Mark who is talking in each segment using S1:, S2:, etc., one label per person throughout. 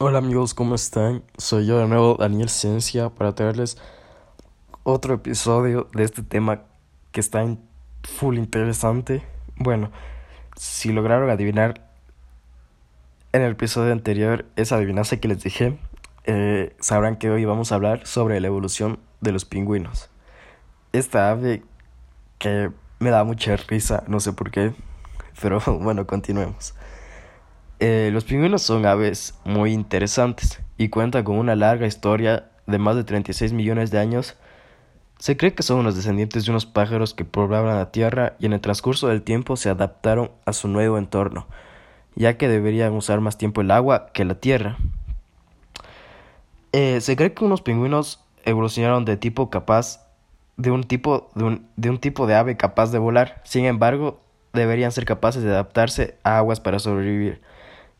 S1: Hola amigos, ¿cómo están? Soy yo de nuevo, Daniel Ciencia, para traerles otro episodio de este tema que está en full interesante. Bueno, si lograron adivinar en el episodio anterior esa adivinanza que les dije, eh, sabrán que hoy vamos a hablar sobre la evolución de los pingüinos. Esta ave que me da mucha risa, no sé por qué, pero bueno, continuemos. Eh, los pingüinos son aves muy interesantes y cuentan con una larga historia de más de 36 millones de años. Se cree que son los descendientes de unos pájaros que poblaban la Tierra y en el transcurso del tiempo se adaptaron a su nuevo entorno, ya que deberían usar más tiempo el agua que la Tierra. Eh, se cree que unos pingüinos evolucionaron de tipo capaz de un tipo de un, de un tipo de ave capaz de volar. Sin embargo, deberían ser capaces de adaptarse a aguas para sobrevivir.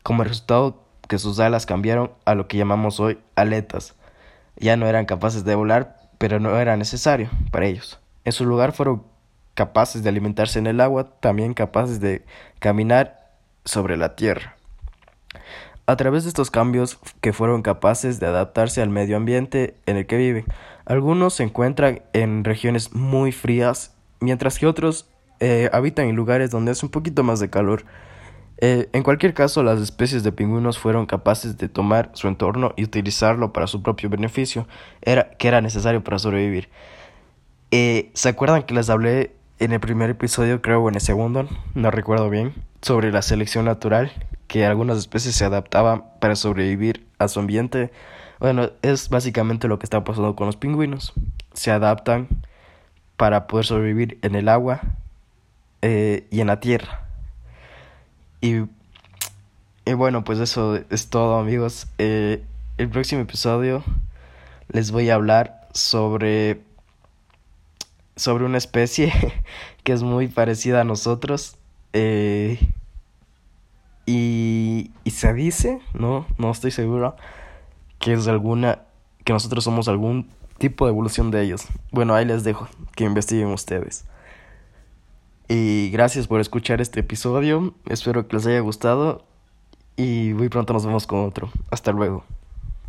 S1: Como resultado que sus alas cambiaron a lo que llamamos hoy aletas. Ya no eran capaces de volar, pero no era necesario para ellos. En su lugar fueron capaces de alimentarse en el agua, también capaces de caminar sobre la tierra. A través de estos cambios que fueron capaces de adaptarse al medio ambiente en el que viven, algunos se encuentran en regiones muy frías, mientras que otros eh, habitan en lugares donde hace un poquito más de calor. Eh, en cualquier caso, las especies de pingüinos fueron capaces de tomar su entorno y utilizarlo para su propio beneficio, era, que era necesario para sobrevivir. Eh, ¿Se acuerdan que les hablé en el primer episodio, creo, o en el segundo, no recuerdo bien, sobre la selección natural, que algunas especies se adaptaban para sobrevivir a su ambiente? Bueno, es básicamente lo que está pasando con los pingüinos. Se adaptan para poder sobrevivir en el agua eh, y en la tierra. Y, y bueno, pues eso es todo amigos. Eh, el próximo episodio les voy a hablar sobre sobre una especie que es muy parecida a nosotros eh, y, y se dice, no, no estoy seguro, que es alguna, que nosotros somos algún tipo de evolución de ellos. Bueno, ahí les dejo, que investiguen ustedes. Y gracias por escuchar este episodio. Espero que les haya gustado. Y muy pronto nos vemos con otro. Hasta luego.